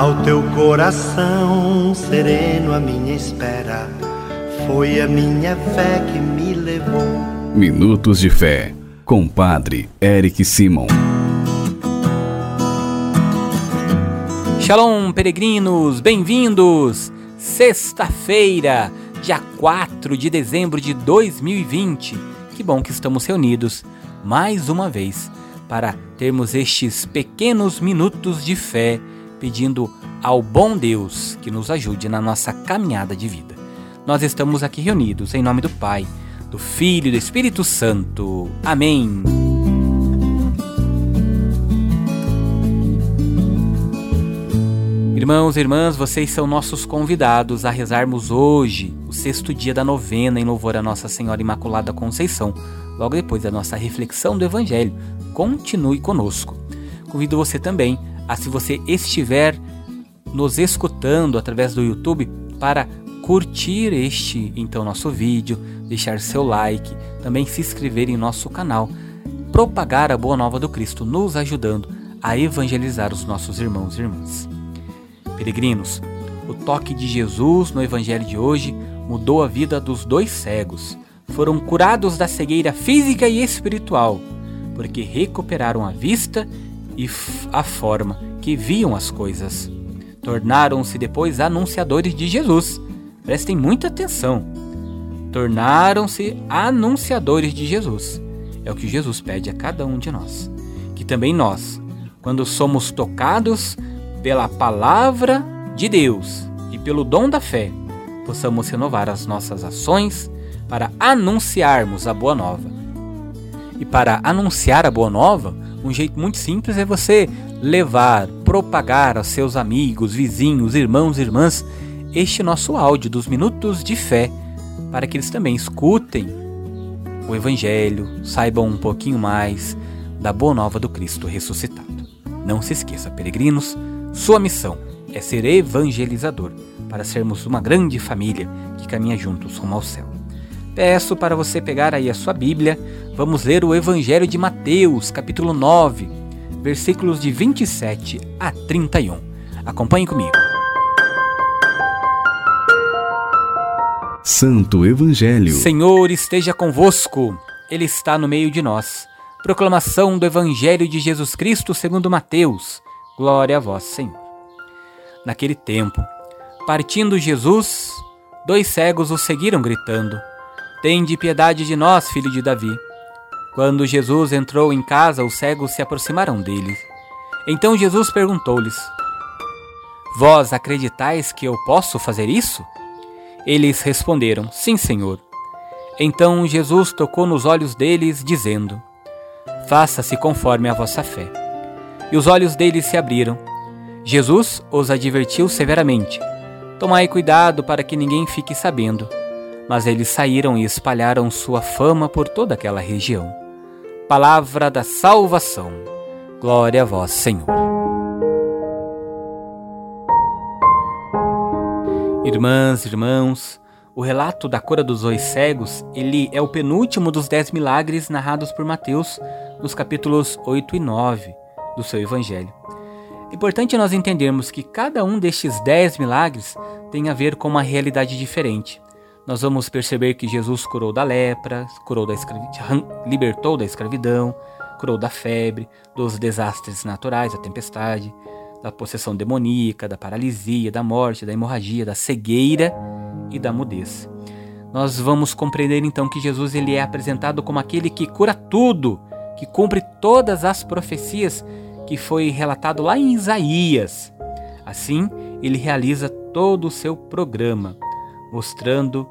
Ao teu coração sereno, a minha espera foi a minha fé que me levou. Minutos de Fé, com Padre Eric Simon. Shalom, peregrinos, bem-vindos! Sexta-feira, dia 4 de dezembro de 2020. Que bom que estamos reunidos mais uma vez para termos estes pequenos minutos de fé, pedindo ao bom Deus que nos ajude na nossa caminhada de vida. Nós estamos aqui reunidos em nome do Pai, do Filho e do Espírito Santo. Amém. Irmãos e irmãs, vocês são nossos convidados a rezarmos hoje, o sexto dia da novena em louvor a Nossa Senhora Imaculada Conceição, logo depois da nossa reflexão do Evangelho. Continue conosco. Convido você também a, se você estiver nos escutando através do YouTube, para curtir este então nosso vídeo, deixar seu like, também se inscrever em nosso canal, propagar a boa nova do Cristo, nos ajudando a evangelizar os nossos irmãos e irmãs. Peregrinos, o toque de Jesus no evangelho de hoje mudou a vida dos dois cegos. Foram curados da cegueira física e espiritual, porque recuperaram a vista e a forma que viam as coisas. Tornaram-se depois anunciadores de Jesus. Prestem muita atenção. Tornaram-se anunciadores de Jesus. É o que Jesus pede a cada um de nós. Que também nós, quando somos tocados pela palavra de Deus e pelo dom da fé, possamos renovar as nossas ações para anunciarmos a boa nova. E para anunciar a boa nova, um jeito muito simples é você levar, propagar aos seus amigos, vizinhos, irmãos e irmãs este nosso áudio dos minutos de fé, para que eles também escutem o Evangelho, saibam um pouquinho mais da boa nova do Cristo ressuscitado. Não se esqueça, peregrinos, sua missão é ser evangelizador, para sermos uma grande família que caminha juntos rumo ao céu. Peço para você pegar aí a sua Bíblia, vamos ler o Evangelho de Mateus, capítulo 9, versículos de 27 a 31. Acompanhe comigo. Santo Evangelho. Senhor esteja convosco, Ele está no meio de nós. Proclamação do Evangelho de Jesus Cristo segundo Mateus. Glória a vós, Senhor. Naquele tempo, partindo Jesus, dois cegos o seguiram gritando: Tende piedade de nós, filho de Davi. Quando Jesus entrou em casa, os cegos se aproximaram dele. Então Jesus perguntou-lhes: Vós acreditais que eu posso fazer isso? Eles responderam: Sim, Senhor. Então Jesus tocou nos olhos deles, dizendo: Faça-se conforme a vossa fé e os olhos deles se abriram. Jesus os advertiu severamente: Tomai cuidado para que ninguém fique sabendo. Mas eles saíram e espalharam sua fama por toda aquela região. Palavra da salvação. Glória a vós, Senhor. Irmãs, irmãos, o relato da cura dos dois cegos, ele é o penúltimo dos dez milagres narrados por Mateus nos capítulos 8 e 9 do seu Evangelho. É importante nós entendermos que cada um destes dez milagres tem a ver com uma realidade diferente. Nós vamos perceber que Jesus curou da lepra, curou da libertou da escravidão, curou da febre, dos desastres naturais, da tempestade, da possessão demoníaca, da paralisia, da morte, da hemorragia, da cegueira e da mudez. Nós vamos compreender então que Jesus ele é apresentado como aquele que cura tudo, que cumpre todas as profecias que foi relatado lá em Isaías. Assim, ele realiza todo o seu programa, mostrando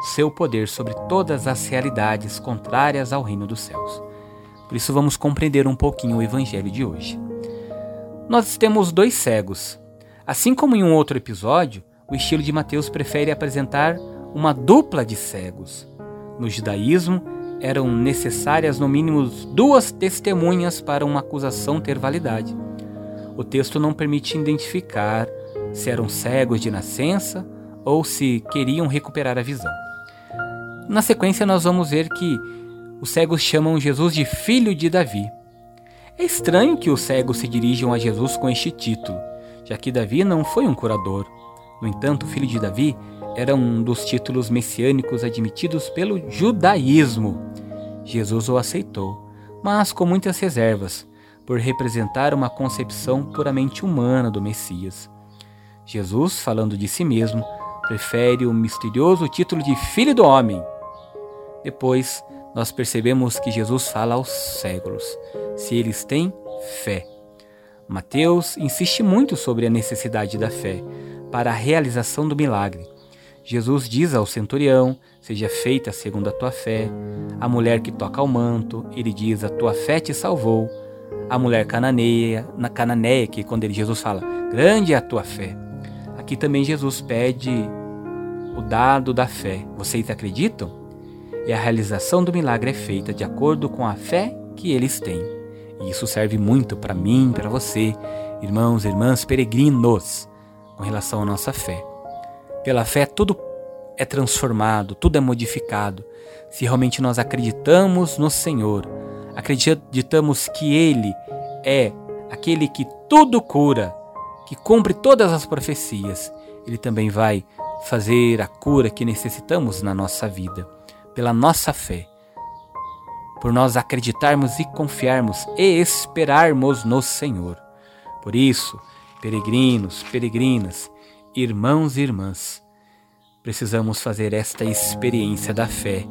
seu poder sobre todas as realidades contrárias ao reino dos céus. Por isso vamos compreender um pouquinho o evangelho de hoje. Nós temos dois cegos. Assim como em um outro episódio, o estilo de Mateus prefere apresentar uma dupla de cegos. No judaísmo, eram necessárias no mínimo duas testemunhas para uma acusação ter validade. O texto não permite identificar se eram cegos de nascença ou se queriam recuperar a visão. Na sequência, nós vamos ver que os cegos chamam Jesus de filho de Davi. É estranho que os cegos se dirijam a Jesus com este título. já que Davi não foi um curador. No entanto, filho de Davi era um dos títulos messiânicos admitidos pelo judaísmo. Jesus o aceitou, mas com muitas reservas, por representar uma concepção puramente humana do Messias. Jesus, falando de si mesmo, prefere o misterioso título de Filho do Homem. Depois, nós percebemos que Jesus fala aos cegos, se eles têm fé. Mateus insiste muito sobre a necessidade da fé para a realização do milagre. Jesus diz ao centurião: Seja feita segundo a tua fé. A mulher que toca o manto, ele diz: A tua fé te salvou. A mulher cananeia, na cananeia, que quando ele, Jesus fala: Grande é a tua fé. Aqui também Jesus pede o dado da fé. Vocês acreditam? E a realização do milagre é feita de acordo com a fé que eles têm. E isso serve muito para mim, para você, irmãos e irmãs peregrinos, com relação à nossa fé. Pela fé, tudo é transformado, tudo é modificado. Se realmente nós acreditamos no Senhor, acreditamos que Ele é aquele que tudo cura, que cumpre todas as profecias, Ele também vai fazer a cura que necessitamos na nossa vida, pela nossa fé por nós acreditarmos e confiarmos e esperarmos no Senhor. Por isso, peregrinos, peregrinas, irmãos e irmãs, precisamos fazer esta experiência da fé.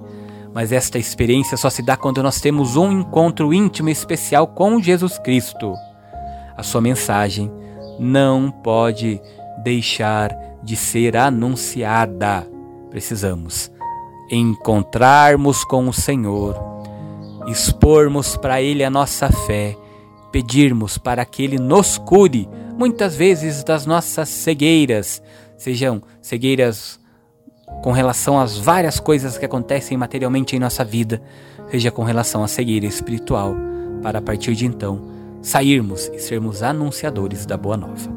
Mas esta experiência só se dá quando nós temos um encontro íntimo e especial com Jesus Cristo. A sua mensagem não pode deixar de ser anunciada. Precisamos encontrarmos com o Senhor expormos para Ele a nossa fé, pedirmos para que Ele nos cure, muitas vezes das nossas cegueiras, sejam cegueiras com relação às várias coisas que acontecem materialmente em nossa vida, seja com relação à cegueira espiritual, para a partir de então sairmos e sermos anunciadores da boa nova.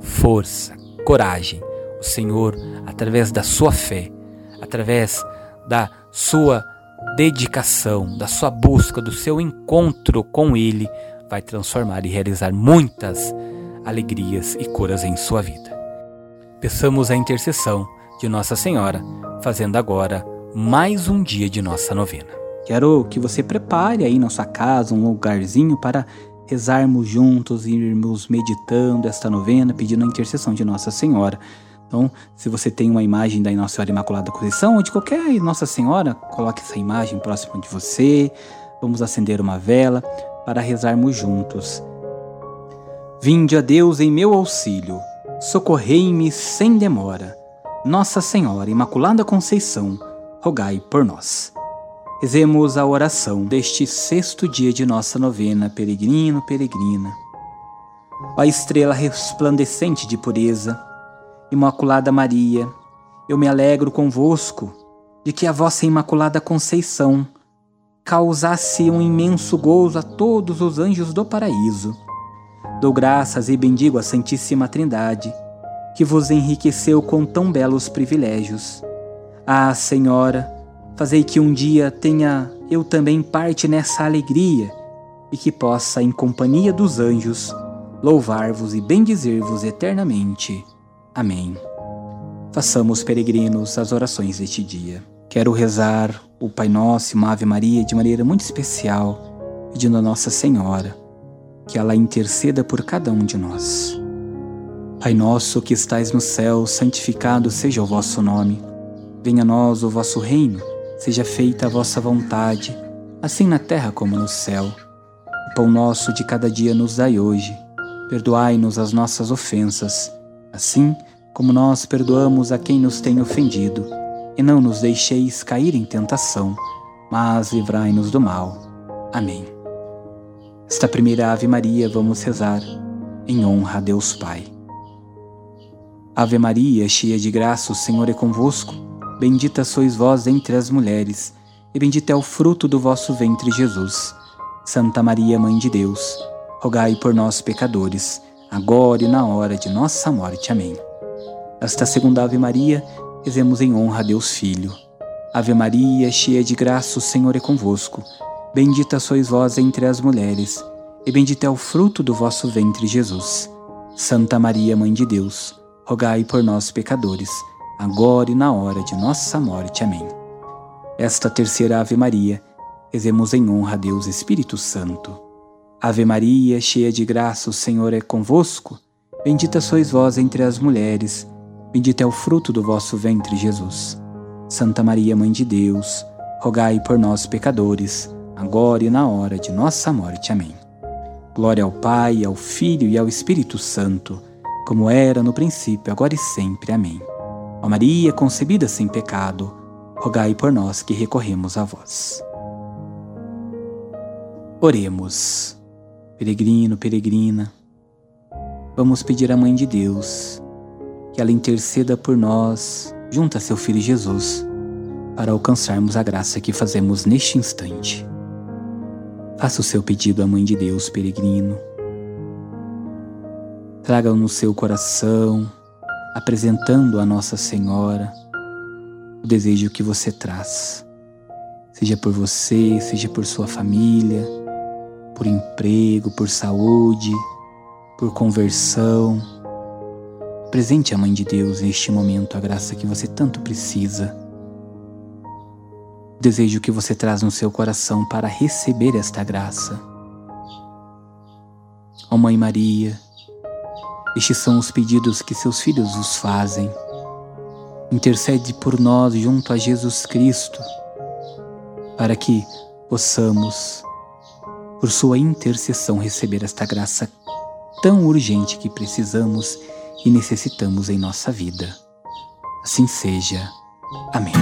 Força, coragem, o Senhor, através da sua fé, através da sua dedicação, da sua busca, do seu encontro com Ele, vai transformar e realizar muitas alegrias e curas em sua vida. Peçamos a intercessão de Nossa Senhora, fazendo agora mais um dia de nossa novena. Quero que você prepare aí na sua casa um lugarzinho para rezarmos juntos irmos meditando esta novena, pedindo a intercessão de Nossa Senhora. Então, se você tem uma imagem da Nossa Senhora Imaculada Conceição ou de qualquer Nossa Senhora, coloque essa imagem próxima de você. Vamos acender uma vela para rezarmos juntos. Vinde a Deus em meu auxílio, socorrei-me sem demora. Nossa Senhora Imaculada Conceição, rogai por nós. Rezemos a oração deste sexto dia de nossa novena, peregrino, peregrina. Ó estrela resplandecente de pureza, Imaculada Maria, eu me alegro convosco de que a vossa Imaculada Conceição causasse um imenso gozo a todos os anjos do paraíso. Dou graças e bendigo a Santíssima Trindade, que vos enriqueceu com tão belos privilégios. Ah, Senhora, fazei que um dia tenha eu também parte nessa alegria e que possa, em companhia dos anjos, louvar-vos e bendizer-vos eternamente. Amém. Façamos, peregrinos, as orações deste dia. Quero rezar o Pai Nosso e uma Ave Maria de maneira muito especial, pedindo a Nossa Senhora que ela interceda por cada um de nós. Pai nosso que estais no céu, santificado seja o vosso nome. Venha a nós o vosso reino, seja feita a vossa vontade, assim na terra como no céu. O pão nosso de cada dia nos dai hoje. Perdoai-nos as nossas ofensas, assim como nós perdoamos a quem nos tem ofendido, e não nos deixeis cair em tentação, mas livrai-nos do mal. Amém. Esta primeira Ave Maria vamos rezar em honra a Deus Pai. Ave Maria, cheia de graça, o Senhor é convosco. Bendita sois vós entre as mulheres, e bendito é o fruto do vosso ventre, Jesus. Santa Maria, Mãe de Deus, rogai por nós, pecadores, agora e na hora de nossa morte. Amém. Esta segunda Ave Maria, rezemos em honra a Deus Filho. Ave Maria, cheia de graça, o Senhor é convosco. Bendita sois vós entre as mulheres, e bendito é o fruto do vosso ventre, Jesus. Santa Maria, Mãe de Deus, rogai por nós, pecadores, agora e na hora de nossa morte. Amém. Esta terceira Ave Maria, rezemos em honra a Deus Espírito Santo. Ave Maria, cheia de graça, o Senhor é convosco. Bendita sois vós entre as mulheres, bendito é o fruto do vosso ventre, Jesus. Santa Maria, Mãe de Deus, rogai por nós, pecadores, agora e na hora de nossa morte. Amém. Glória ao Pai, ao Filho e ao Espírito Santo, como era no princípio, agora e sempre. Amém. Ó Maria, concebida sem pecado, rogai por nós que recorremos a vós. Oremos. Peregrino, peregrina, vamos pedir à Mãe de Deus que ela interceda por nós junto a seu Filho Jesus para alcançarmos a graça que fazemos neste instante. Faça o seu pedido à Mãe de Deus, peregrino. Traga-o no seu coração, apresentando a Nossa Senhora o desejo que você traz, seja por você, seja por sua família, por emprego, por saúde, por conversão. Presente a Mãe de Deus neste momento a graça que você tanto precisa desejo que você traz no seu coração para receber esta graça. Ó oh Mãe Maria, estes são os pedidos que seus filhos vos fazem. Intercede por nós junto a Jesus Cristo, para que possamos, por sua intercessão, receber esta graça tão urgente que precisamos e necessitamos em nossa vida. Assim seja. Amém.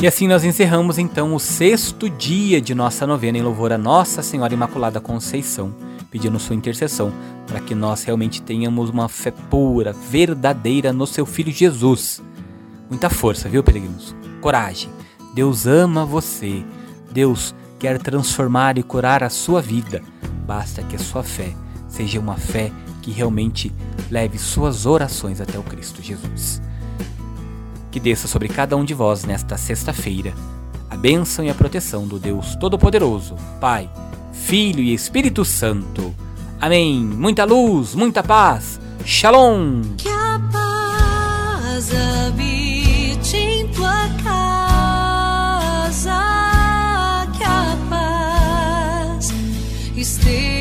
E assim nós encerramos então o sexto dia de nossa novena em louvor a Nossa Senhora Imaculada Conceição, pedindo sua intercessão para que nós realmente tenhamos uma fé pura, verdadeira no seu Filho Jesus. Muita força, viu, peregrinos? Coragem. Deus ama você. Deus quer transformar e curar a sua vida. Basta que a sua fé seja uma fé que realmente leve suas orações até o Cristo Jesus que desça sobre cada um de vós nesta sexta-feira a bênção e a proteção do Deus Todo-Poderoso, Pai, Filho e Espírito Santo. Amém. Muita luz, muita paz. Shalom. Que a paz esteja.